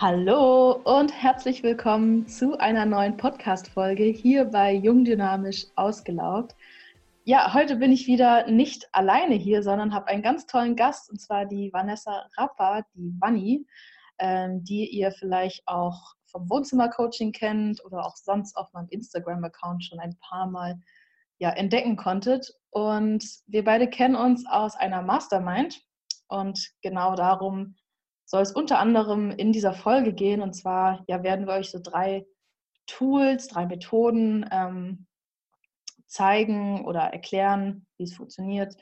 Hallo und herzlich willkommen zu einer neuen Podcast-Folge hier bei Jung Dynamisch Ausgelaugt. Ja, heute bin ich wieder nicht alleine hier, sondern habe einen ganz tollen Gast und zwar die Vanessa Rappa, die Vanni, ähm, die ihr vielleicht auch vom Wohnzimmercoaching kennt oder auch sonst auf meinem Instagram-Account schon ein paar Mal ja, entdecken konntet. Und wir beide kennen uns aus einer Mastermind und genau darum soll es unter anderem in dieser Folge gehen. Und zwar ja, werden wir euch so drei Tools, drei Methoden ähm, zeigen oder erklären, wie es funktioniert,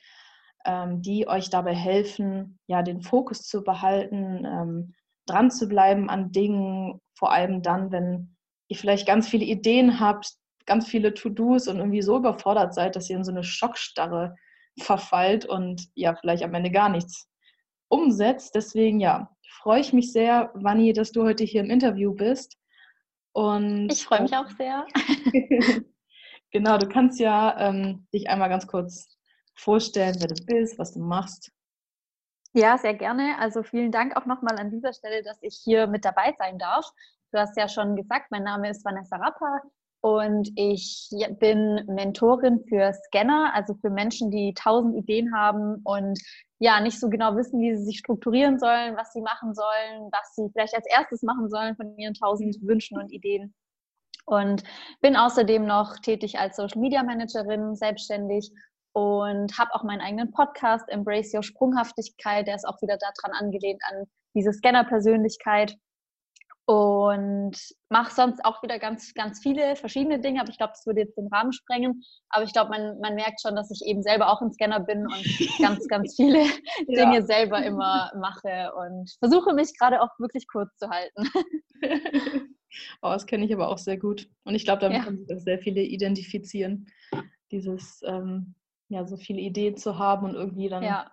ähm, die euch dabei helfen, ja, den Fokus zu behalten, ähm, dran zu bleiben an Dingen, vor allem dann, wenn ihr vielleicht ganz viele Ideen habt, ganz viele To-Dos und irgendwie so überfordert seid, dass ihr in so eine Schockstarre verfallt und ja, vielleicht am Ende gar nichts umsetzt. Deswegen ja, freue ich mich sehr, Vanni, dass du heute hier im Interview bist. Und ich freue mich auch sehr. genau, du kannst ja ähm, dich einmal ganz kurz vorstellen, wer du bist, was du machst. Ja, sehr gerne. Also vielen Dank auch nochmal an dieser Stelle, dass ich hier mit dabei sein darf. Du hast ja schon gesagt, mein Name ist Vanessa Rapper und ich bin Mentorin für Scanner, also für Menschen, die tausend Ideen haben und ja nicht so genau wissen, wie sie sich strukturieren sollen, was sie machen sollen, was sie vielleicht als erstes machen sollen von ihren tausend Wünschen und Ideen. Und bin außerdem noch tätig als Social Media Managerin, selbstständig und habe auch meinen eigenen Podcast Embrace Your Sprunghaftigkeit, der ist auch wieder daran angelehnt an diese Scanner-Persönlichkeit und mache sonst auch wieder ganz, ganz viele verschiedene Dinge, aber ich glaube, das würde jetzt den Rahmen sprengen. Aber ich glaube, man, man merkt schon, dass ich eben selber auch ein Scanner bin und ganz, ganz viele ja. Dinge selber immer mache und versuche mich gerade auch wirklich kurz zu halten. oh, das kenne ich aber auch sehr gut. Und ich glaube, damit ja. können sich auch sehr viele identifizieren. Dieses ähm, ja, so viele Ideen zu haben und irgendwie dann. Ja.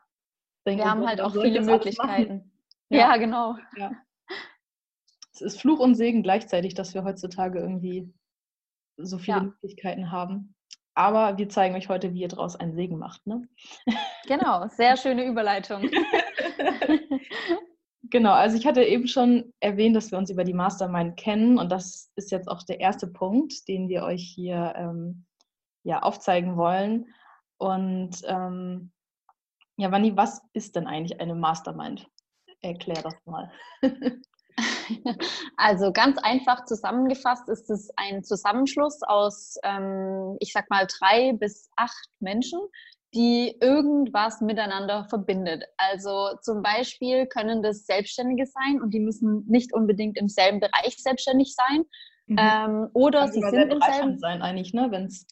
Denken, Wir haben halt auch viele Möglichkeiten. Ja. ja, genau. Ja. Es ist Fluch und Segen gleichzeitig, dass wir heutzutage irgendwie so viele ja. Möglichkeiten haben. Aber wir zeigen euch heute, wie ihr daraus einen Segen macht. Ne? Genau, sehr schöne Überleitung. genau, also ich hatte eben schon erwähnt, dass wir uns über die Mastermind kennen und das ist jetzt auch der erste Punkt, den wir euch hier ähm, ja, aufzeigen wollen. Und ähm, ja, Vanni, was ist denn eigentlich eine Mastermind? Erklär das mal. Also ganz einfach zusammengefasst ist es ein Zusammenschluss aus, ähm, ich sag mal, drei bis acht Menschen, die irgendwas miteinander verbindet. Also zum Beispiel können das Selbstständige sein und die müssen nicht unbedingt im selben Bereich selbstständig sein. Mhm. Ähm, oder Kann sie sind im selben sein eigentlich, ne? wenn es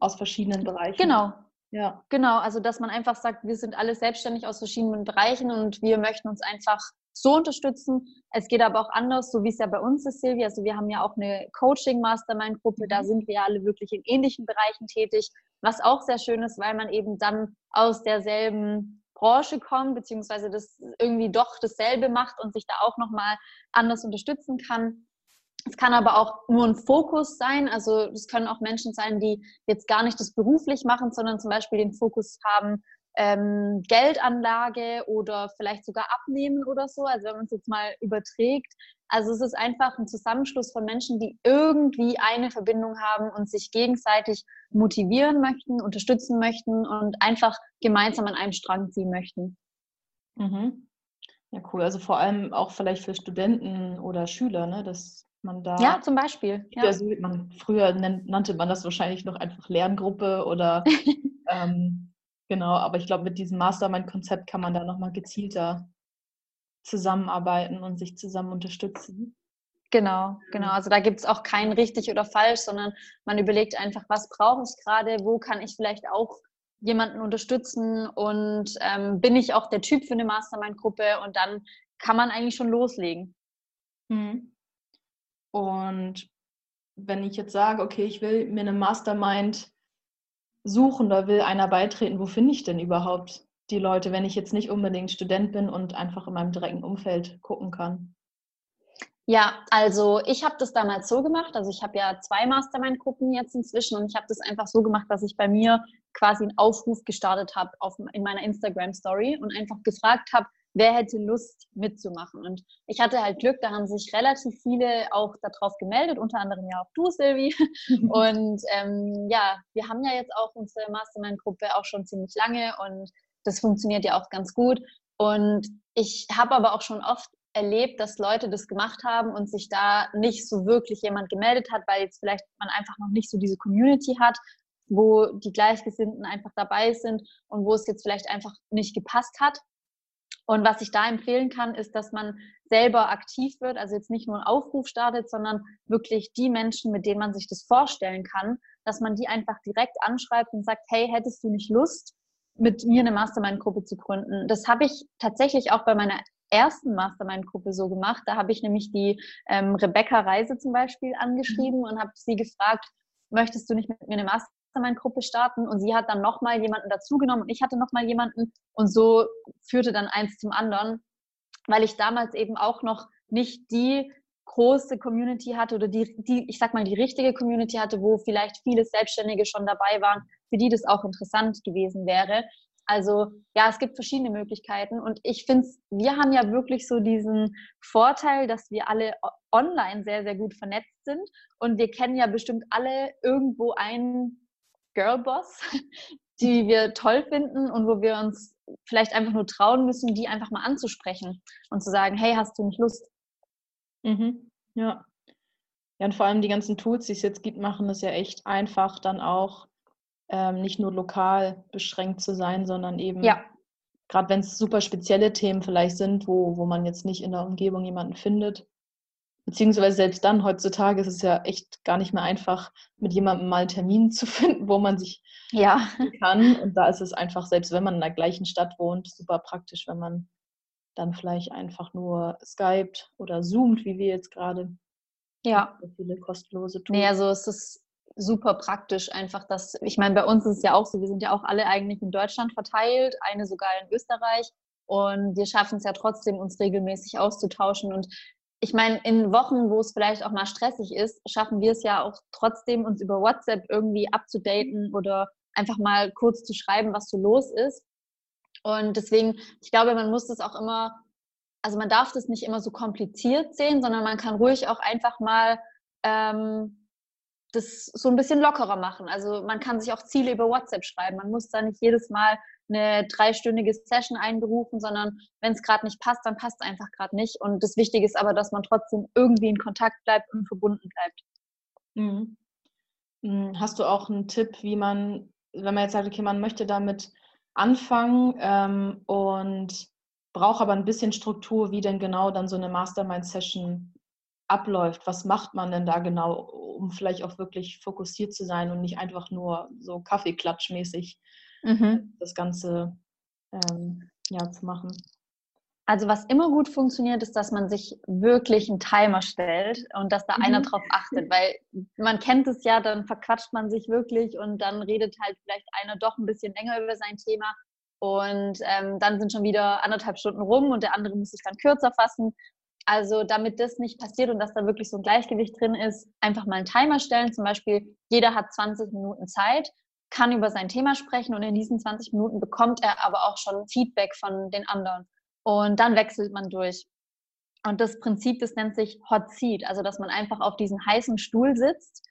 aus verschiedenen Bereichen. Genau, ja. Genau, also dass man einfach sagt, wir sind alle selbstständig aus verschiedenen Bereichen und wir möchten uns einfach so unterstützen. Es geht aber auch anders, so wie es ja bei uns ist, Silvia. Also wir haben ja auch eine Coaching-Mastermind-Gruppe, da mhm. sind wir alle wirklich in ähnlichen Bereichen tätig, was auch sehr schön ist, weil man eben dann aus derselben Branche kommt, beziehungsweise das irgendwie doch dasselbe macht und sich da auch nochmal anders unterstützen kann. Es kann aber auch nur ein Fokus sein. Also es können auch Menschen sein, die jetzt gar nicht das beruflich machen, sondern zum Beispiel den Fokus haben, ähm, Geldanlage oder vielleicht sogar abnehmen oder so. Also wenn man es jetzt mal überträgt. Also es ist einfach ein Zusammenschluss von Menschen, die irgendwie eine Verbindung haben und sich gegenseitig motivieren möchten, unterstützen möchten und einfach gemeinsam an einem Strang ziehen möchten. Mhm. Ja, cool. Also vor allem auch vielleicht für Studenten oder Schüler, ne? dass man da. Ja, zum Beispiel. Ja. Also man, früher nannte man das wahrscheinlich noch einfach Lerngruppe oder ähm, genau, aber ich glaube, mit diesem Mastermind-Konzept kann man da nochmal gezielter zusammenarbeiten und sich zusammen unterstützen. Genau, genau. Also da gibt es auch kein richtig oder falsch, sondern man überlegt einfach, was brauche ich gerade, wo kann ich vielleicht auch jemanden unterstützen und ähm, bin ich auch der Typ für eine Mastermind-Gruppe und dann kann man eigentlich schon loslegen. Mhm. Und wenn ich jetzt sage, okay, ich will mir eine Mastermind suchen, da will einer beitreten, wo finde ich denn überhaupt die Leute, wenn ich jetzt nicht unbedingt Student bin und einfach in meinem direkten Umfeld gucken kann? Ja, also ich habe das damals so gemacht. Also ich habe ja zwei Mastermind-Gruppen jetzt inzwischen und ich habe das einfach so gemacht, dass ich bei mir quasi einen Aufruf gestartet habe in meiner Instagram-Story und einfach gefragt habe, wer hätte Lust mitzumachen. Und ich hatte halt Glück, da haben sich relativ viele auch darauf gemeldet, unter anderem ja auch du, Silvi. und ähm, ja, wir haben ja jetzt auch unsere Mastermind-Gruppe auch schon ziemlich lange und das funktioniert ja auch ganz gut. Und ich habe aber auch schon oft erlebt, dass Leute das gemacht haben und sich da nicht so wirklich jemand gemeldet hat, weil jetzt vielleicht man einfach noch nicht so diese Community hat, wo die Gleichgesinnten einfach dabei sind und wo es jetzt vielleicht einfach nicht gepasst hat. Und was ich da empfehlen kann, ist, dass man selber aktiv wird, also jetzt nicht nur einen Aufruf startet, sondern wirklich die Menschen, mit denen man sich das vorstellen kann, dass man die einfach direkt anschreibt und sagt, hey, hättest du nicht Lust, mit mir eine Mastermind-Gruppe zu gründen? Das habe ich tatsächlich auch bei meiner ersten Mastermind-Gruppe so gemacht. Da habe ich nämlich die ähm, Rebecca Reise zum Beispiel angeschrieben mhm. und habe sie gefragt, möchtest du nicht mit mir eine Mastermind-Gruppe starten? Und sie hat dann nochmal jemanden dazugenommen und ich hatte nochmal jemanden und so führte dann eins zum anderen, weil ich damals eben auch noch nicht die große Community hatte oder die, die, ich sag mal, die richtige Community hatte, wo vielleicht viele Selbstständige schon dabei waren, für die das auch interessant gewesen wäre. Also ja, es gibt verschiedene Möglichkeiten und ich finde, wir haben ja wirklich so diesen Vorteil, dass wir alle online sehr, sehr gut vernetzt sind und wir kennen ja bestimmt alle irgendwo einen Girlboss, die wir toll finden und wo wir uns vielleicht einfach nur trauen müssen, die einfach mal anzusprechen und zu sagen, hey, hast du nicht Lust? Mhm. Ja. Ja, und vor allem die ganzen Tools, die es jetzt gibt, machen es ja echt einfach, dann auch ähm, nicht nur lokal beschränkt zu sein, sondern eben, ja. gerade wenn es super spezielle Themen vielleicht sind, wo, wo man jetzt nicht in der Umgebung jemanden findet, beziehungsweise selbst dann, heutzutage ist es ja echt gar nicht mehr einfach, mit jemandem mal einen Termin zu finden, wo man sich ja. kann. Und da ist es einfach, selbst wenn man in der gleichen Stadt wohnt, super praktisch, wenn man dann vielleicht einfach nur Skypt oder Zoomt, wie wir jetzt gerade. Ja. Viele kostenlose Tools. Nee, also es ist super praktisch einfach, dass, ich meine, bei uns ist es ja auch so, wir sind ja auch alle eigentlich in Deutschland verteilt, eine sogar in Österreich und wir schaffen es ja trotzdem, uns regelmäßig auszutauschen und ich meine, in Wochen, wo es vielleicht auch mal stressig ist, schaffen wir es ja auch trotzdem, uns über WhatsApp irgendwie abzudaten oder einfach mal kurz zu schreiben, was so los ist. Und deswegen, ich glaube, man muss das auch immer, also man darf das nicht immer so kompliziert sehen, sondern man kann ruhig auch einfach mal ähm, das so ein bisschen lockerer machen. Also man kann sich auch Ziele über WhatsApp schreiben. Man muss da nicht jedes Mal eine dreistündige Session einberufen, sondern wenn es gerade nicht passt, dann passt es einfach gerade nicht. Und das Wichtige ist aber, dass man trotzdem irgendwie in Kontakt bleibt und verbunden bleibt. Mhm. mhm. Hast du auch einen Tipp, wie man, wenn man jetzt sagt, okay, man möchte damit anfangen ähm, und braucht aber ein bisschen Struktur, wie denn genau dann so eine Mastermind-Session abläuft. Was macht man denn da genau, um vielleicht auch wirklich fokussiert zu sein und nicht einfach nur so Kaffeeklatschmäßig mhm. das Ganze ähm, ja, zu machen? Also was immer gut funktioniert, ist, dass man sich wirklich einen Timer stellt und dass da mhm. einer drauf achtet, weil man kennt es ja, dann verquatscht man sich wirklich und dann redet halt vielleicht einer doch ein bisschen länger über sein Thema und ähm, dann sind schon wieder anderthalb Stunden rum und der andere muss sich dann kürzer fassen also damit das nicht passiert und dass da wirklich so ein Gleichgewicht drin ist, einfach mal einen Timer stellen. Zum Beispiel, jeder hat 20 Minuten Zeit, kann über sein Thema sprechen und in diesen 20 Minuten bekommt er aber auch schon Feedback von den anderen. Und dann wechselt man durch. Und das Prinzip, das nennt sich Hot Seat, also dass man einfach auf diesem heißen Stuhl sitzt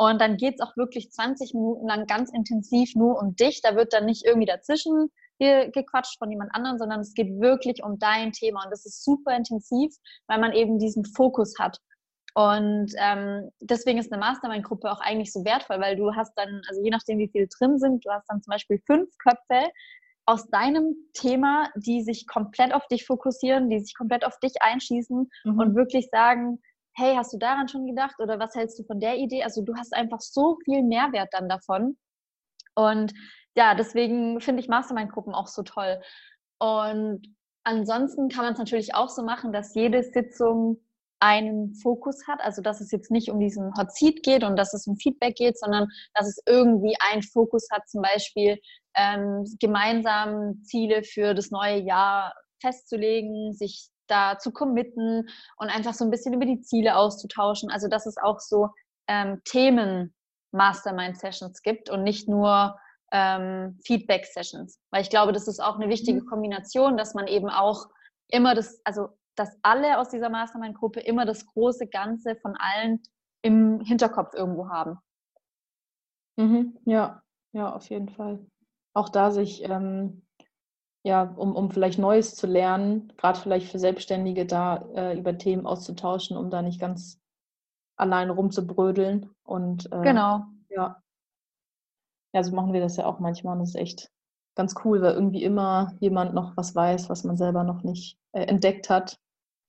und dann geht es auch wirklich 20 Minuten lang ganz intensiv nur um dich. Da wird dann nicht irgendwie dazwischen gequatscht von jemand anderem, sondern es geht wirklich um dein Thema. Und das ist super intensiv, weil man eben diesen Fokus hat. Und ähm, deswegen ist eine Mastermind-Gruppe auch eigentlich so wertvoll, weil du hast dann, also je nachdem, wie viele drin sind, du hast dann zum Beispiel fünf Köpfe aus deinem Thema, die sich komplett auf dich fokussieren, die sich komplett auf dich einschießen mhm. und wirklich sagen, hey, hast du daran schon gedacht oder was hältst du von der Idee? Also du hast einfach so viel Mehrwert dann davon. Und ja, deswegen finde ich Mastermind-Gruppen auch so toll. Und ansonsten kann man es natürlich auch so machen, dass jede Sitzung einen Fokus hat, also dass es jetzt nicht um diesen Hot Seat geht und dass es um Feedback geht, sondern dass es irgendwie einen Fokus hat, zum Beispiel ähm, gemeinsam Ziele für das neue Jahr festzulegen, sich da zu committen und einfach so ein bisschen über die Ziele auszutauschen. Also dass es auch so ähm, Themen Mastermind-Sessions gibt und nicht nur ähm, Feedback-Sessions. Weil ich glaube, das ist auch eine wichtige mhm. Kombination, dass man eben auch immer das, also dass alle aus dieser Mastermind-Gruppe immer das große Ganze von allen im Hinterkopf irgendwo haben. Mhm, ja, ja, auf jeden Fall. Auch da sich, ähm, ja, um, um vielleicht Neues zu lernen, gerade vielleicht für Selbstständige da äh, über Themen auszutauschen, um da nicht ganz allein rumzubrödeln. Und äh, genau. Ja. Ja, so machen wir das ja auch manchmal und das ist echt ganz cool, weil irgendwie immer jemand noch was weiß, was man selber noch nicht äh, entdeckt hat.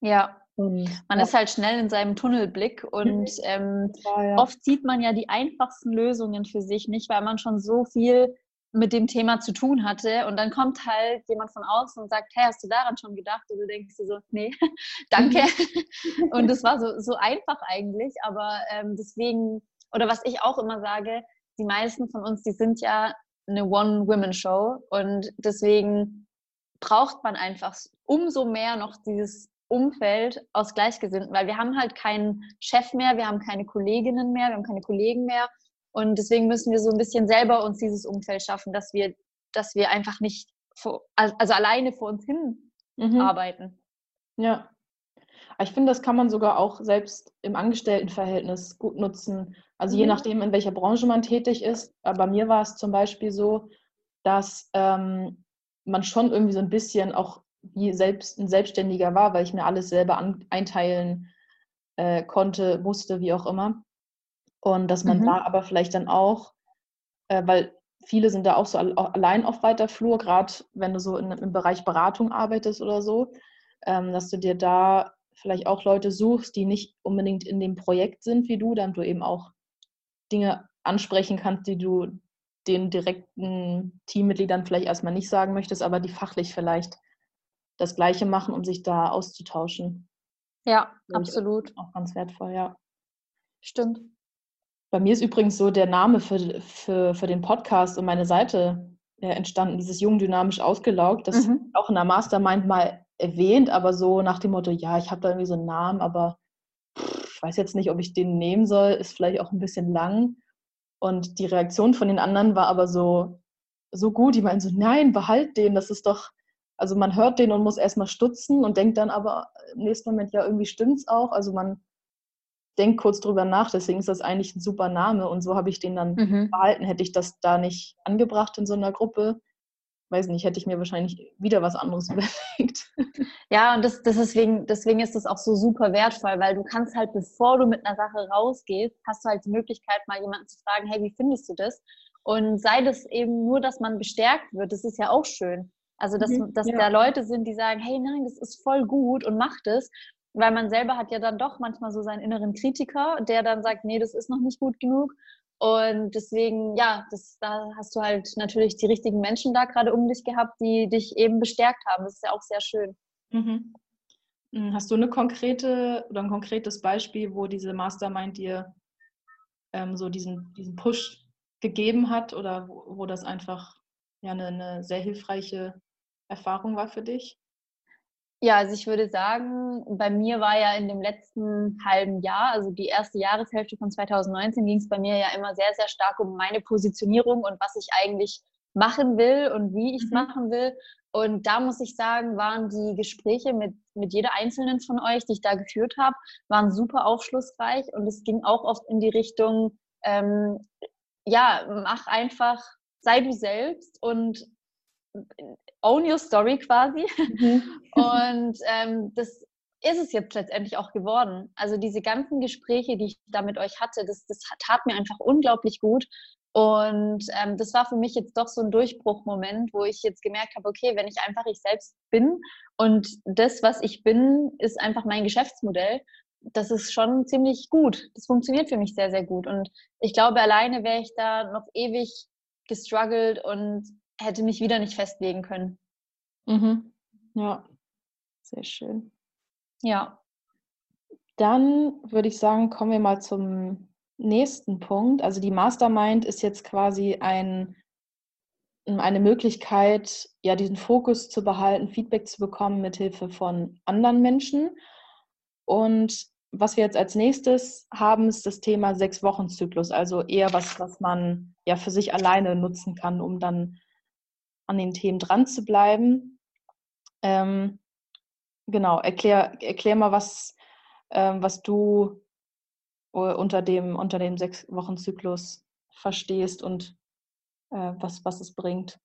Ja. Und, man ja. ist halt schnell in seinem Tunnelblick und ähm, ja, ja. oft sieht man ja die einfachsten Lösungen für sich nicht, weil man schon so viel mit dem Thema zu tun hatte und dann kommt halt jemand von außen und sagt, hey, hast du daran schon gedacht? Und du denkst dir so, nee, danke. und das war so, so einfach eigentlich, aber ähm, deswegen, oder was ich auch immer sage, die meisten von uns, die sind ja eine One-Women-Show und deswegen braucht man einfach umso mehr noch dieses Umfeld aus Gleichgesinnten, weil wir haben halt keinen Chef mehr, wir haben keine Kolleginnen mehr, wir haben keine Kollegen mehr und deswegen müssen wir so ein bisschen selber uns dieses Umfeld schaffen, dass wir, dass wir einfach nicht vor, also alleine vor uns hin mhm. arbeiten. Ja. Ich finde, das kann man sogar auch selbst im Angestelltenverhältnis gut nutzen. Also mhm. je nachdem, in welcher Branche man tätig ist. Aber bei mir war es zum Beispiel so, dass ähm, man schon irgendwie so ein bisschen auch wie selbst ein Selbstständiger war, weil ich mir alles selber an, einteilen äh, konnte, musste, wie auch immer. Und dass man mhm. da aber vielleicht dann auch, äh, weil viele sind da auch so allein auf weiter Flur, gerade wenn du so in, im Bereich Beratung arbeitest oder so, ähm, dass du dir da vielleicht auch Leute suchst, die nicht unbedingt in dem Projekt sind wie du, dann du eben auch Dinge ansprechen kannst, die du den direkten Teammitgliedern vielleicht erstmal nicht sagen möchtest, aber die fachlich vielleicht das Gleiche machen, um sich da auszutauschen. Ja, absolut. Auch ganz wertvoll, ja. Stimmt. Bei mir ist übrigens so der Name für, für, für den Podcast und meine Seite entstanden, dieses Jung Dynamisch Ausgelaugt. Das mhm. auch in der Mastermind mal erwähnt, aber so nach dem Motto, ja, ich habe da irgendwie so einen Namen, aber ich weiß jetzt nicht, ob ich den nehmen soll, ist vielleicht auch ein bisschen lang. Und die Reaktion von den anderen war aber so, so gut. Die meinen so, nein, behalt den, das ist doch, also man hört den und muss erstmal stutzen und denkt dann aber im nächsten Moment, ja, irgendwie stimmt es auch. Also man denkt kurz drüber nach, deswegen ist das eigentlich ein super Name und so habe ich den dann mhm. behalten. Hätte ich das da nicht angebracht in so einer Gruppe, weiß nicht, hätte ich mir wahrscheinlich wieder was anderes überlegt. Ja, und das, das deswegen, deswegen ist das auch so super wertvoll, weil du kannst halt, bevor du mit einer Sache rausgehst, hast du halt die Möglichkeit, mal jemanden zu fragen, hey, wie findest du das? Und sei das eben nur, dass man bestärkt wird, das ist ja auch schön. Also, dass, mhm, dass ja. da Leute sind, die sagen, hey, nein, das ist voll gut und mach das. Weil man selber hat ja dann doch manchmal so seinen inneren Kritiker, der dann sagt, nee, das ist noch nicht gut genug. Und deswegen, ja, das, da hast du halt natürlich die richtigen Menschen da gerade um dich gehabt, die dich eben bestärkt haben. Das ist ja auch sehr schön. Mhm. Hm, hast du eine konkrete oder ein konkretes Beispiel, wo diese Mastermind dir ähm, so diesen, diesen Push gegeben hat oder wo, wo das einfach ja eine, eine sehr hilfreiche Erfahrung war für dich? Ja, also ich würde sagen, bei mir war ja in dem letzten halben Jahr, also die erste Jahreshälfte von 2019, ging es bei mir ja immer sehr, sehr stark um meine Positionierung und was ich eigentlich machen will und wie ich es mhm. machen will. Und da muss ich sagen, waren die Gespräche mit, mit jeder einzelnen von euch, die ich da geführt habe, waren super aufschlussreich und es ging auch oft in die Richtung, ähm, ja, mach einfach, sei du selbst und own your story quasi. Mhm. Und ähm, das ist es jetzt letztendlich auch geworden. Also diese ganzen Gespräche, die ich da mit euch hatte, das, das tat mir einfach unglaublich gut. Und ähm, das war für mich jetzt doch so ein Durchbruchmoment, wo ich jetzt gemerkt habe, okay, wenn ich einfach ich selbst bin und das, was ich bin, ist einfach mein Geschäftsmodell, das ist schon ziemlich gut. Das funktioniert für mich sehr, sehr gut. Und ich glaube, alleine wäre ich da noch ewig gestruggelt und hätte mich wieder nicht festlegen können. Mhm. Ja, sehr schön. Ja. Dann würde ich sagen, kommen wir mal zum nächsten Punkt. Also die Mastermind ist jetzt quasi ein, eine Möglichkeit, ja, diesen Fokus zu behalten, Feedback zu bekommen mit Hilfe von anderen Menschen. Und was wir jetzt als nächstes haben, ist das Thema Sechs-Wochen-Zyklus, also eher was, was man ja für sich alleine nutzen kann, um dann an den Themen dran zu bleiben. Ähm, Genau, erklär, erklär mal, was, ähm, was du äh, unter dem, unter dem Sechs-Wochen-Zyklus verstehst und äh, was, was es bringt.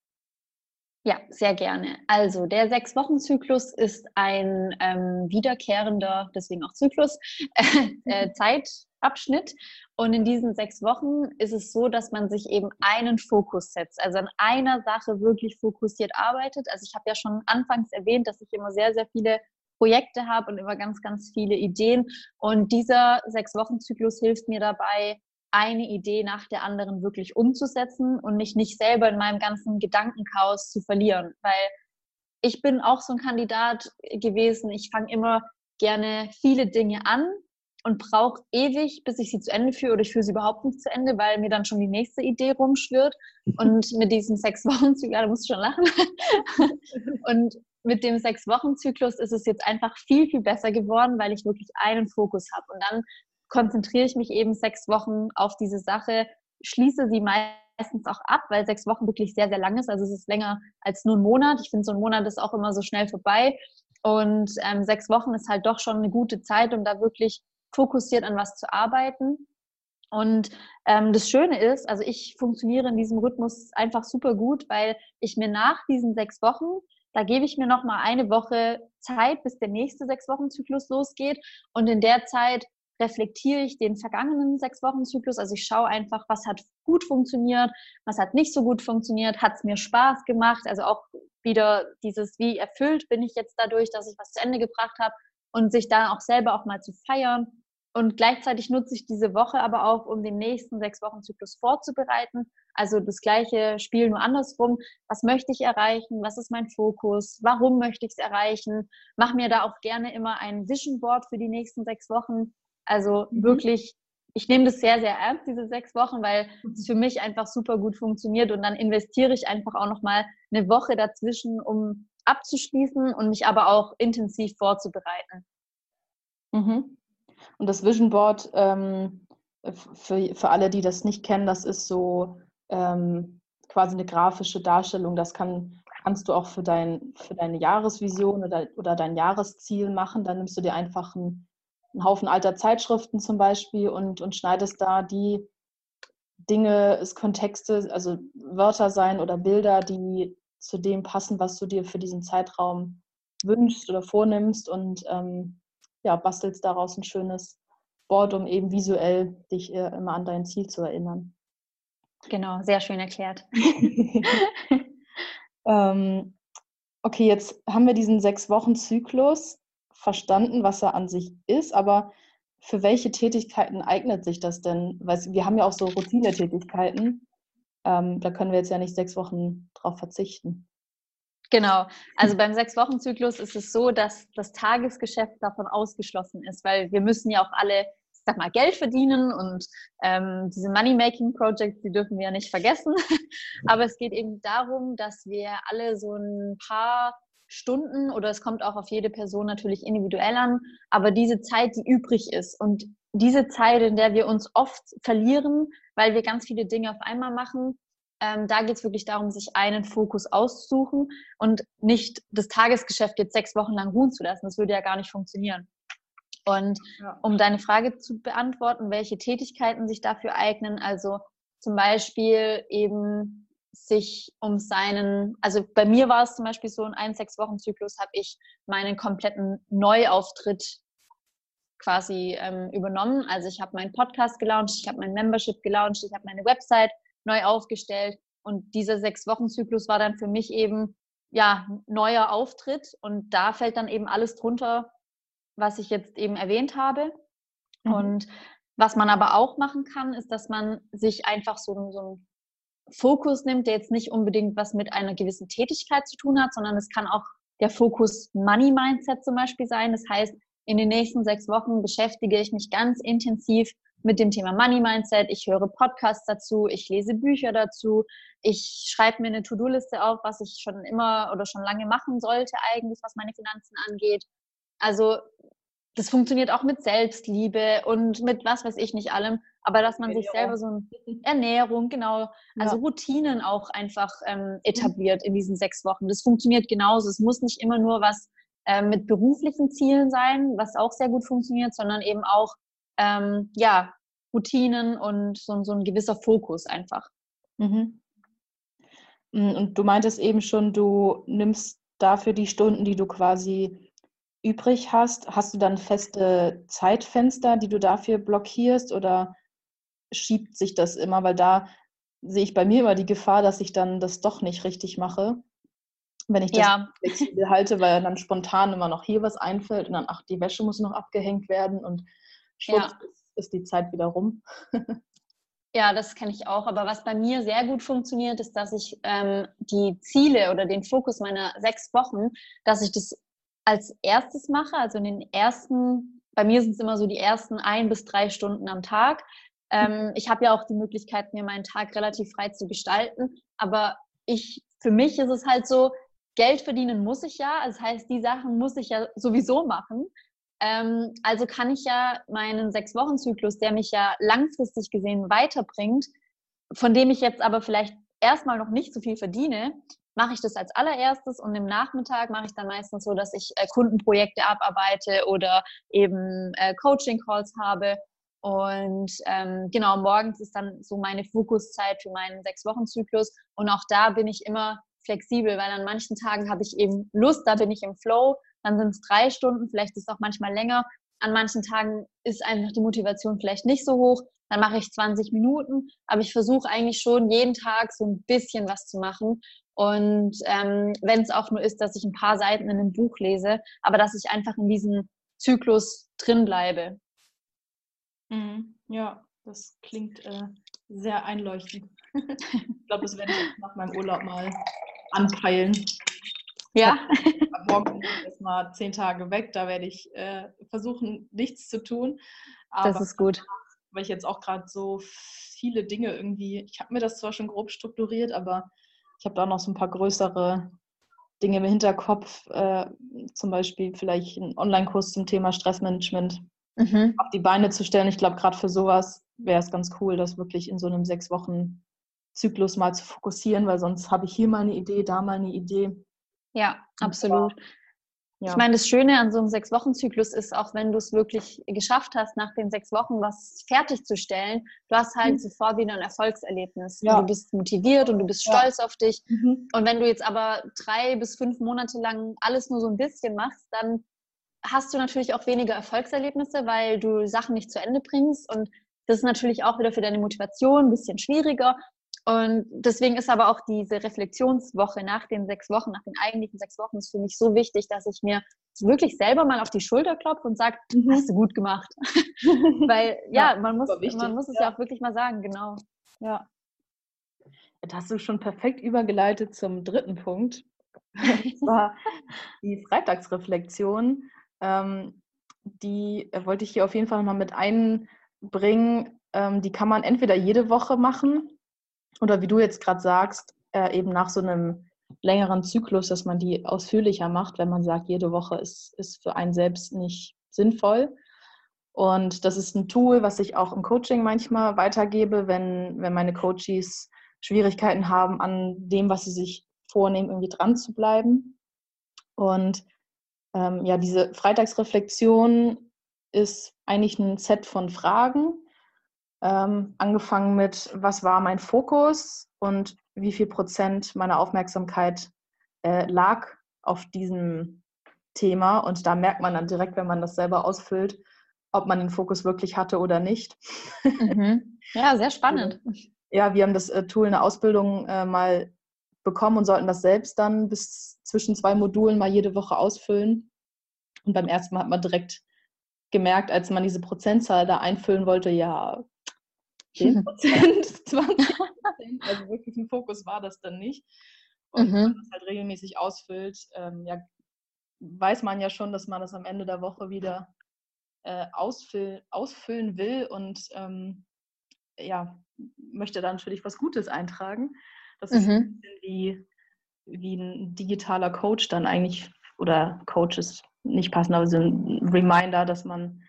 Ja, sehr gerne. Also der Sechs-Wochen-Zyklus ist ein ähm, wiederkehrender, deswegen auch Zyklus, äh, Zeitabschnitt. Und in diesen sechs Wochen ist es so, dass man sich eben einen Fokus setzt, also an einer Sache wirklich fokussiert arbeitet. Also ich habe ja schon anfangs erwähnt, dass ich immer sehr, sehr viele Projekte habe und immer ganz, ganz viele Ideen. Und dieser Sechs-Wochen-Zyklus hilft mir dabei, eine Idee nach der anderen wirklich umzusetzen und mich nicht selber in meinem ganzen Gedankenchaos zu verlieren. Weil ich bin auch so ein Kandidat gewesen. Ich fange immer gerne viele Dinge an und brauche ewig, bis ich sie zu Ende führe oder ich führe sie überhaupt nicht zu Ende, weil mir dann schon die nächste Idee rumschwirrt. Und mit diesem sechs Wochen Zyklus, da musst du schon lachen. und mit dem sechs Wochen Zyklus ist es jetzt einfach viel, viel besser geworden, weil ich wirklich einen Fokus habe. Und dann konzentriere ich mich eben sechs Wochen auf diese Sache, schließe sie meistens auch ab, weil sechs Wochen wirklich sehr, sehr lang ist. Also es ist länger als nur ein Monat. Ich finde, so ein Monat ist auch immer so schnell vorbei. Und ähm, sechs Wochen ist halt doch schon eine gute Zeit, um da wirklich fokussiert an was zu arbeiten. Und ähm, das Schöne ist, also ich funktioniere in diesem Rhythmus einfach super gut, weil ich mir nach diesen sechs Wochen, da gebe ich mir noch mal eine Woche Zeit, bis der nächste sechs Wochen Zyklus losgeht. Und in der Zeit reflektiere ich den vergangenen sechs Wochen Zyklus. Also ich schaue einfach, was hat gut funktioniert, was hat nicht so gut funktioniert, hat es mir Spaß gemacht. Also auch wieder dieses, wie erfüllt bin ich jetzt dadurch, dass ich was zu Ende gebracht habe und sich da auch selber auch mal zu feiern. Und gleichzeitig nutze ich diese Woche aber auch, um den nächsten sechs Wochen Zyklus vorzubereiten. Also das gleiche Spiel nur andersrum. Was möchte ich erreichen? Was ist mein Fokus? Warum möchte ich es erreichen? Mach mir da auch gerne immer ein Vision Board für die nächsten sechs Wochen also mhm. wirklich, ich nehme das sehr, sehr ernst, diese sechs Wochen, weil es für mich einfach super gut funktioniert und dann investiere ich einfach auch nochmal eine Woche dazwischen, um abzuschließen und mich aber auch intensiv vorzubereiten. Mhm. Und das Vision Board, ähm, für, für alle, die das nicht kennen, das ist so ähm, quasi eine grafische Darstellung. Das kann, kannst du auch für, dein, für deine Jahresvision oder, oder dein Jahresziel machen. Dann nimmst du dir einfach ein einen Haufen alter Zeitschriften zum Beispiel und, und schneidest da die Dinge, es Kontexte, also Wörter sein oder Bilder, die zu dem passen, was du dir für diesen Zeitraum wünschst oder vornimmst und ähm, ja, bastelst daraus ein schönes Board, um eben visuell dich äh, immer an dein Ziel zu erinnern. Genau, sehr schön erklärt. ähm, okay, jetzt haben wir diesen sechs Wochen Zyklus verstanden, was er an sich ist, aber für welche Tätigkeiten eignet sich das denn? Weil wir haben ja auch so Routinetätigkeiten. Ähm, da können wir jetzt ja nicht sechs Wochen drauf verzichten. Genau. Also beim Sechs-Wochen-Zyklus ist es so, dass das Tagesgeschäft davon ausgeschlossen ist, weil wir müssen ja auch alle, ich sag mal, Geld verdienen und ähm, diese Money-Making-Projects, die dürfen wir ja nicht vergessen. Aber es geht eben darum, dass wir alle so ein paar Stunden oder es kommt auch auf jede Person natürlich individuell an, aber diese Zeit, die übrig ist und diese Zeit, in der wir uns oft verlieren, weil wir ganz viele Dinge auf einmal machen, ähm, da geht es wirklich darum, sich einen Fokus auszusuchen und nicht das Tagesgeschäft jetzt sechs Wochen lang ruhen zu lassen. Das würde ja gar nicht funktionieren. Und ja. um deine Frage zu beantworten, welche Tätigkeiten sich dafür eignen, also zum Beispiel eben sich um seinen, also bei mir war es zum Beispiel so, in einem Sechs-Wochen-Zyklus habe ich meinen kompletten Neuauftritt quasi ähm, übernommen. Also ich habe meinen Podcast gelauncht, ich habe mein Membership gelauncht, ich habe meine Website neu aufgestellt und dieser Sechs-Wochen-Zyklus war dann für mich eben ja neuer Auftritt und da fällt dann eben alles drunter, was ich jetzt eben erwähnt habe. Mhm. Und was man aber auch machen kann, ist, dass man sich einfach so, so ein Fokus nimmt, der jetzt nicht unbedingt was mit einer gewissen Tätigkeit zu tun hat, sondern es kann auch der Fokus Money Mindset zum Beispiel sein. Das heißt, in den nächsten sechs Wochen beschäftige ich mich ganz intensiv mit dem Thema Money Mindset. Ich höre Podcasts dazu, ich lese Bücher dazu, ich schreibe mir eine To-Do-Liste auf, was ich schon immer oder schon lange machen sollte eigentlich, was meine Finanzen angeht. Also das funktioniert auch mit Selbstliebe und mit was weiß ich nicht allem, aber dass man Ernährung. sich selber so eine Ernährung, genau, also ja. Routinen auch einfach ähm, etabliert in diesen sechs Wochen. Das funktioniert genauso. Es muss nicht immer nur was äh, mit beruflichen Zielen sein, was auch sehr gut funktioniert, sondern eben auch ähm, ja, Routinen und so, so ein gewisser Fokus einfach. Mhm. Mm, und du meintest eben schon, du nimmst dafür die Stunden, die du quasi übrig hast. Hast du dann feste Zeitfenster, die du dafür blockierst oder schiebt sich das immer? Weil da sehe ich bei mir immer die Gefahr, dass ich dann das doch nicht richtig mache, wenn ich das ja. flexibel halte, weil dann spontan immer noch hier was einfällt und dann, ach, die Wäsche muss noch abgehängt werden und schwupps ja. ist, die Zeit wieder rum. Ja, das kenne ich auch. Aber was bei mir sehr gut funktioniert, ist, dass ich ähm, die Ziele oder den Fokus meiner sechs Wochen, dass ich das als erstes mache. Also in den ersten, bei mir sind es immer so die ersten ein bis drei Stunden am Tag. Ähm, ich habe ja auch die Möglichkeit, mir meinen Tag relativ frei zu gestalten. Aber ich, für mich ist es halt so, Geld verdienen muss ich ja. Das heißt, die Sachen muss ich ja sowieso machen. Ähm, also kann ich ja meinen Sechs-Wochen-Zyklus, der mich ja langfristig gesehen weiterbringt, von dem ich jetzt aber vielleicht erstmal noch nicht so viel verdiene, mache ich das als allererstes und im Nachmittag mache ich dann meistens so, dass ich äh, Kundenprojekte abarbeite oder eben äh, Coaching-Calls habe. Und ähm, genau, morgens ist dann so meine Fokuszeit für meinen Sechs-Wochen-Zyklus. Und auch da bin ich immer flexibel, weil an manchen Tagen habe ich eben Lust, da bin ich im Flow, dann sind es drei Stunden, vielleicht ist es auch manchmal länger. An manchen Tagen ist einfach die Motivation vielleicht nicht so hoch, dann mache ich 20 Minuten, aber ich versuche eigentlich schon jeden Tag so ein bisschen was zu machen. Und ähm, wenn es auch nur ist, dass ich ein paar Seiten in einem Buch lese, aber dass ich einfach in diesem Zyklus drin bleibe. Mhm. Ja, das klingt äh, sehr einleuchtend. ich glaube, das werde ich nach meinem Urlaub mal anpeilen. Ja. Morgen ist mal zehn Tage weg, da werde ich äh, versuchen, nichts zu tun. Aber das ist gut. Weil ich jetzt auch gerade so viele Dinge irgendwie, ich habe mir das zwar schon grob strukturiert, aber ich habe da noch so ein paar größere Dinge im Hinterkopf, äh, zum Beispiel vielleicht einen Online-Kurs zum Thema Stressmanagement mhm. auf die Beine zu stellen. Ich glaube, gerade für sowas wäre es ganz cool, das wirklich in so einem sechs Wochen Zyklus mal zu fokussieren, weil sonst habe ich hier mal eine Idee, da mal eine Idee. Ja, absolut. Ja. Ich meine, das Schöne an so einem Sechs-Wochen-Zyklus ist, auch wenn du es wirklich geschafft hast, nach den sechs Wochen was fertigzustellen, du hast halt mhm. sofort wieder ein Erfolgserlebnis. Ja. Du bist motiviert und du bist stolz ja. auf dich. Mhm. Und wenn du jetzt aber drei bis fünf Monate lang alles nur so ein bisschen machst, dann hast du natürlich auch weniger Erfolgserlebnisse, weil du Sachen nicht zu Ende bringst. Und das ist natürlich auch wieder für deine Motivation ein bisschen schwieriger. Und deswegen ist aber auch diese Reflexionswoche nach den sechs Wochen, nach den eigentlichen sechs Wochen, ist für mich so wichtig, dass ich mir wirklich selber mal auf die Schulter klopfe und sage, mhm. hast du gut gemacht. Weil ja, ja, man muss, man muss es ja. ja auch wirklich mal sagen, genau. Ja. Jetzt hast du schon perfekt übergeleitet zum dritten Punkt. Das war die Freitagsreflexion. Ähm, die äh, wollte ich hier auf jeden Fall nochmal mit einbringen. Ähm, die kann man entweder jede Woche machen oder wie du jetzt gerade sagst, äh, eben nach so einem längeren Zyklus, dass man die ausführlicher macht, wenn man sagt, jede Woche ist, ist für einen selbst nicht sinnvoll. Und das ist ein Tool, was ich auch im Coaching manchmal weitergebe, wenn, wenn meine Coaches Schwierigkeiten haben, an dem, was sie sich vornehmen, irgendwie dran zu bleiben. Und ähm, ja, diese Freitagsreflexion ist eigentlich ein Set von Fragen, ähm, angefangen mit, was war mein Fokus und wie viel Prozent meiner Aufmerksamkeit äh, lag auf diesem Thema. Und da merkt man dann direkt, wenn man das selber ausfüllt, ob man den Fokus wirklich hatte oder nicht. Mhm. Ja, sehr spannend. Ja, wir haben das äh, Tool in der Ausbildung äh, mal bekommen und sollten das selbst dann bis zwischen zwei Modulen mal jede Woche ausfüllen. Und beim ersten Mal hat man direkt gemerkt, als man diese Prozentzahl da einfüllen wollte, ja, 10 Prozent, 20 Prozent. Also wirklich ein Fokus war das dann nicht. Und mhm. wenn man das halt regelmäßig ausfüllt, ähm, ja, weiß man ja schon, dass man das am Ende der Woche wieder äh, ausfüll, ausfüllen will und ähm, ja, möchte da natürlich was Gutes eintragen. Das mhm. ist ein bisschen wie, wie ein digitaler Coach dann eigentlich, oder Coach ist nicht passend, aber so ein Reminder, dass man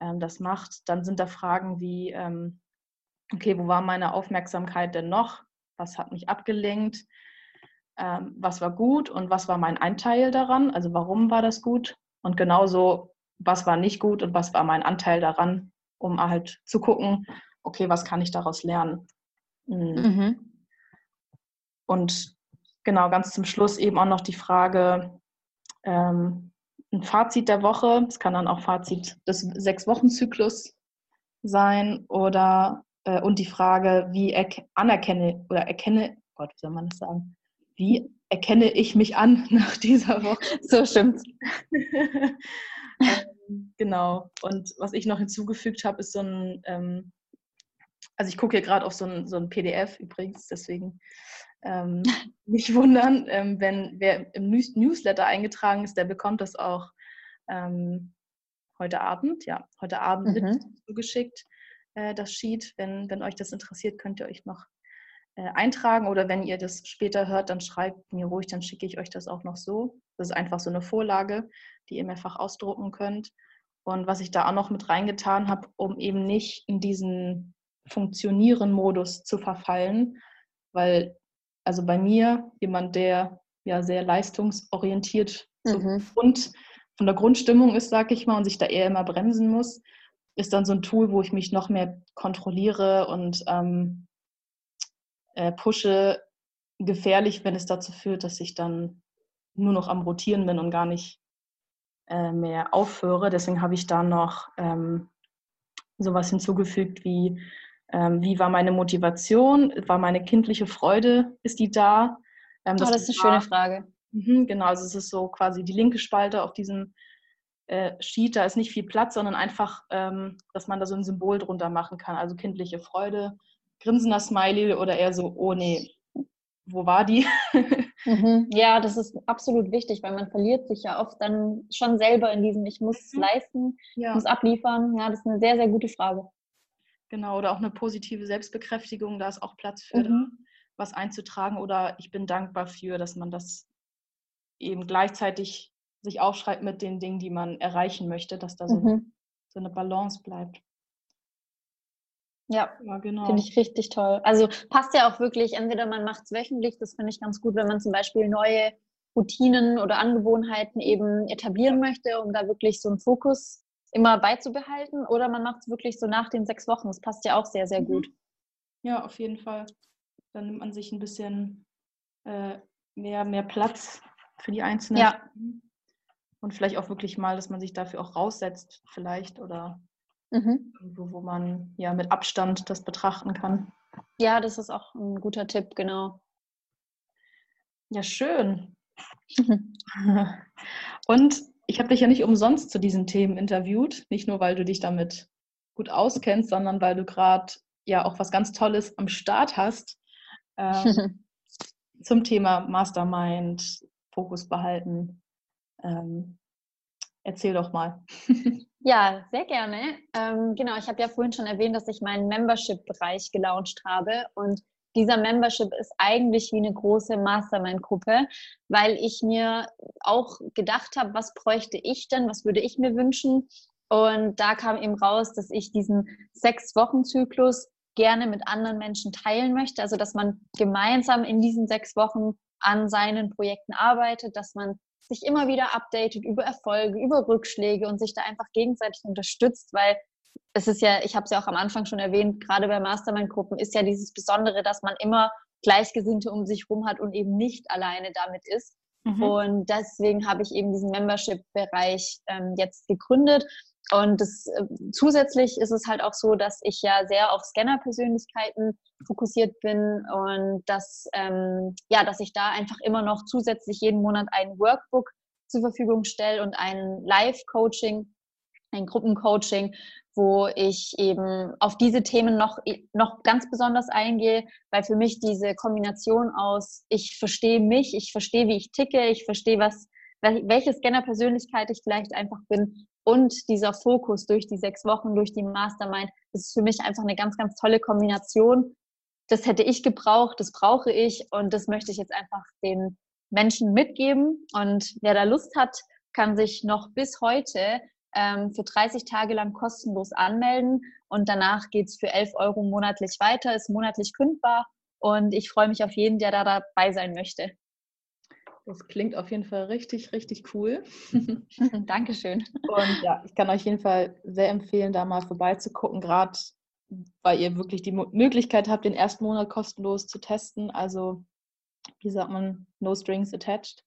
ähm, das macht. Dann sind da Fragen wie, ähm, okay, wo war meine Aufmerksamkeit denn noch? Was hat mich abgelenkt? ähm, was war gut und was war mein Anteil daran, also warum war das gut und genauso, was war nicht gut und was war mein Anteil daran, um halt zu gucken, okay, was kann ich daraus lernen. Mhm. Mhm. Und genau, ganz zum Schluss eben auch noch die Frage, ähm, ein Fazit der Woche, es kann dann auch Fazit des Sechs-Wochen-Zyklus sein oder äh, und die Frage, wie anerkenne oder erkenne, Gott, wie soll man das sagen? Wie erkenne ich mich an nach dieser Woche? So stimmt. ähm, genau. Und was ich noch hinzugefügt habe, ist so ein, ähm, also ich gucke hier gerade auf so ein, so ein PDF übrigens, deswegen ähm, nicht wundern, ähm, wenn wer im News Newsletter eingetragen ist, der bekommt das auch ähm, heute Abend. Ja, heute Abend mhm. zugeschickt, äh, das Sheet. Wenn, wenn euch das interessiert, könnt ihr euch noch äh, eintragen oder wenn ihr das später hört, dann schreibt mir ruhig, dann schicke ich euch das auch noch so. Das ist einfach so eine Vorlage, die ihr mehrfach ausdrucken könnt. Und was ich da auch noch mit reingetan habe, um eben nicht in diesen Funktionieren-Modus zu verfallen, weil also bei mir, jemand, der ja sehr leistungsorientiert mhm. und von der Grundstimmung ist, sag ich mal, und sich da eher immer bremsen muss, ist dann so ein Tool, wo ich mich noch mehr kontrolliere und ähm, äh, pushe. Gefährlich, wenn es dazu führt, dass ich dann nur noch am Rotieren bin und gar nicht äh, mehr aufhöre. Deswegen habe ich da noch ähm, sowas hinzugefügt wie ähm, wie war meine Motivation? War meine kindliche Freude? Ist die da? Ähm, das, oh, das ist eine war, schöne Frage. Mh, genau, also es ist so quasi die linke Spalte auf diesem äh, Sheet. Da ist nicht viel Platz, sondern einfach, ähm, dass man da so ein Symbol drunter machen kann. Also kindliche Freude, grinsender Smiley oder eher so, oh nee, wo war die? mhm. Ja, das ist absolut wichtig, weil man verliert sich ja oft dann schon selber in diesem, ich muss mhm. leisten, ja. muss abliefern. Ja, das ist eine sehr, sehr gute Frage. Genau, oder auch eine positive Selbstbekräftigung, da ist auch Platz für, mhm. was einzutragen. Oder ich bin dankbar für, dass man das eben gleichzeitig sich aufschreibt mit den Dingen, die man erreichen möchte, dass da so, mhm. so eine Balance bleibt. Ja, ja genau. finde ich richtig toll. Also passt ja auch wirklich, entweder man macht es wöchentlich, das finde ich ganz gut, wenn man zum Beispiel neue Routinen oder Angewohnheiten eben etablieren möchte, um da wirklich so einen Fokus immer beizubehalten oder man macht es wirklich so nach den sechs Wochen. Das passt ja auch sehr, sehr gut. Mhm. Ja, auf jeden Fall. Dann nimmt man sich ein bisschen äh, mehr, mehr Platz für die einzelnen. Ja. Und vielleicht auch wirklich mal, dass man sich dafür auch raussetzt, vielleicht oder mhm. irgendwo, wo man ja mit Abstand das betrachten kann. Ja, das ist auch ein guter Tipp, genau. Ja, schön. Und ich habe dich ja nicht umsonst zu diesen Themen interviewt, nicht nur weil du dich damit gut auskennst, sondern weil du gerade ja auch was ganz Tolles am Start hast ähm, zum Thema Mastermind, Fokus behalten. Ähm, erzähl doch mal. ja, sehr gerne. Ähm, genau, ich habe ja vorhin schon erwähnt, dass ich meinen Membership-Bereich gelauncht habe und dieser Membership ist eigentlich wie eine große Mastermind-Gruppe, weil ich mir auch gedacht habe, was bräuchte ich denn, was würde ich mir wünschen. Und da kam eben raus, dass ich diesen Sechs-Wochen-Zyklus gerne mit anderen Menschen teilen möchte. Also, dass man gemeinsam in diesen sechs Wochen an seinen Projekten arbeitet, dass man sich immer wieder updatet über Erfolge, über Rückschläge und sich da einfach gegenseitig unterstützt, weil es ist ja, ich habe es ja auch am Anfang schon erwähnt, gerade bei Mastermind-Gruppen ist ja dieses Besondere, dass man immer Gleichgesinnte um sich rum hat und eben nicht alleine damit ist. Mhm. Und deswegen habe ich eben diesen Membership-Bereich ähm, jetzt gegründet. Und das, äh, zusätzlich ist es halt auch so, dass ich ja sehr auf Scanner-Persönlichkeiten fokussiert bin und dass, ähm, ja, dass ich da einfach immer noch zusätzlich jeden Monat ein Workbook zur Verfügung stelle und ein Live-Coaching, ein Gruppencoaching, wo ich eben auf diese Themen noch, noch ganz besonders eingehe, weil für mich diese Kombination aus, ich verstehe mich, ich verstehe, wie ich ticke, ich verstehe, was, welche Scanner-Persönlichkeit ich vielleicht einfach bin und dieser Fokus durch die sechs Wochen, durch die Mastermind, das ist für mich einfach eine ganz, ganz tolle Kombination. Das hätte ich gebraucht, das brauche ich und das möchte ich jetzt einfach den Menschen mitgeben. Und wer da Lust hat, kann sich noch bis heute ähm, für 30 Tage lang kostenlos anmelden und danach geht es für 11 Euro monatlich weiter, ist monatlich kündbar und ich freue mich auf jeden, der da dabei sein möchte. Das klingt auf jeden Fall richtig, richtig cool. Dankeschön. Und ja, ich kann euch auf jeden Fall sehr empfehlen, da mal vorbeizugucken, gerade weil ihr wirklich die Möglichkeit habt, den ersten Monat kostenlos zu testen. Also, wie sagt man, no strings attached.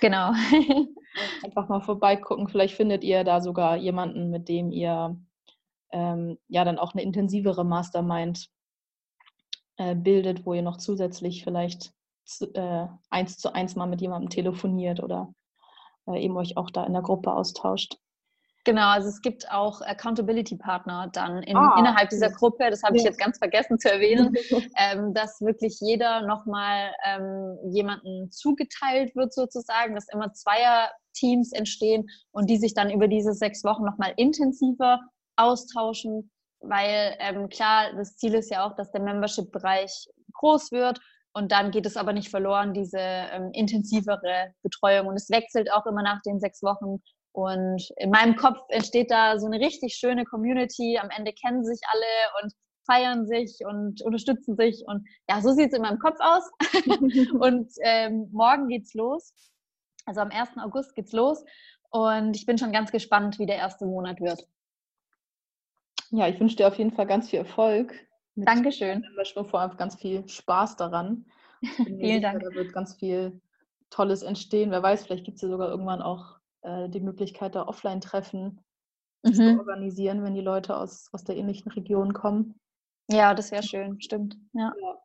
Genau. Einfach mal vorbeigucken. Vielleicht findet ihr da sogar jemanden, mit dem ihr ähm, ja dann auch eine intensivere Mastermind äh, bildet, wo ihr noch zusätzlich vielleicht zu, äh, eins zu eins mal mit jemandem telefoniert oder äh, eben euch auch da in der Gruppe austauscht. Genau, also es gibt auch Accountability-Partner dann in, ah, innerhalb dieser Gruppe, das habe ja. ich jetzt ganz vergessen zu erwähnen, ähm, dass wirklich jeder nochmal ähm, jemanden zugeteilt wird sozusagen, dass immer Zweier-Teams entstehen und die sich dann über diese sechs Wochen nochmal intensiver austauschen, weil ähm, klar, das Ziel ist ja auch, dass der Membership-Bereich groß wird und dann geht es aber nicht verloren, diese ähm, intensivere Betreuung. Und es wechselt auch immer nach den sechs Wochen. Und in meinem Kopf entsteht da so eine richtig schöne Community. Am Ende kennen sich alle und feiern sich und unterstützen sich. Und ja, so sieht es in meinem Kopf aus. und ähm, morgen geht's los. Also am 1. August geht's los. Und ich bin schon ganz gespannt, wie der erste Monat wird. Ja, ich wünsche dir auf jeden Fall ganz viel Erfolg. Dankeschön. Ich vor allem ganz viel Spaß daran. Vielen sicher, Dank. Da wird ganz viel Tolles entstehen. Wer weiß, vielleicht gibt es ja sogar irgendwann auch äh, die Möglichkeit, da Offline-Treffen mhm. zu organisieren, wenn die Leute aus, aus der ähnlichen Region kommen. Ja, das wäre schön, stimmt. Ja. ja.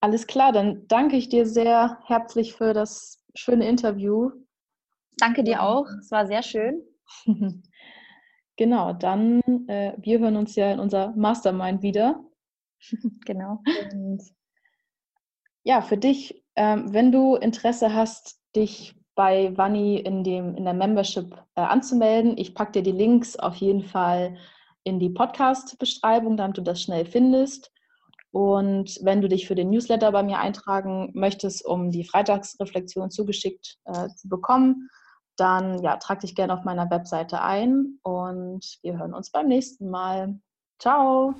Alles klar, dann danke ich dir sehr herzlich für das schöne Interview. Danke dir auch, es war sehr schön. Genau, dann, äh, wir hören uns ja in unser Mastermind wieder. genau. Und ja, für dich, ähm, wenn du Interesse hast, dich bei Vanni in, dem, in der Membership äh, anzumelden, ich packe dir die Links auf jeden Fall in die Podcast-Beschreibung, damit du das schnell findest. Und wenn du dich für den Newsletter bei mir eintragen möchtest, um die Freitagsreflexion zugeschickt äh, zu bekommen, dann ja, trag dich gerne auf meiner Webseite ein und wir hören uns beim nächsten Mal. Ciao!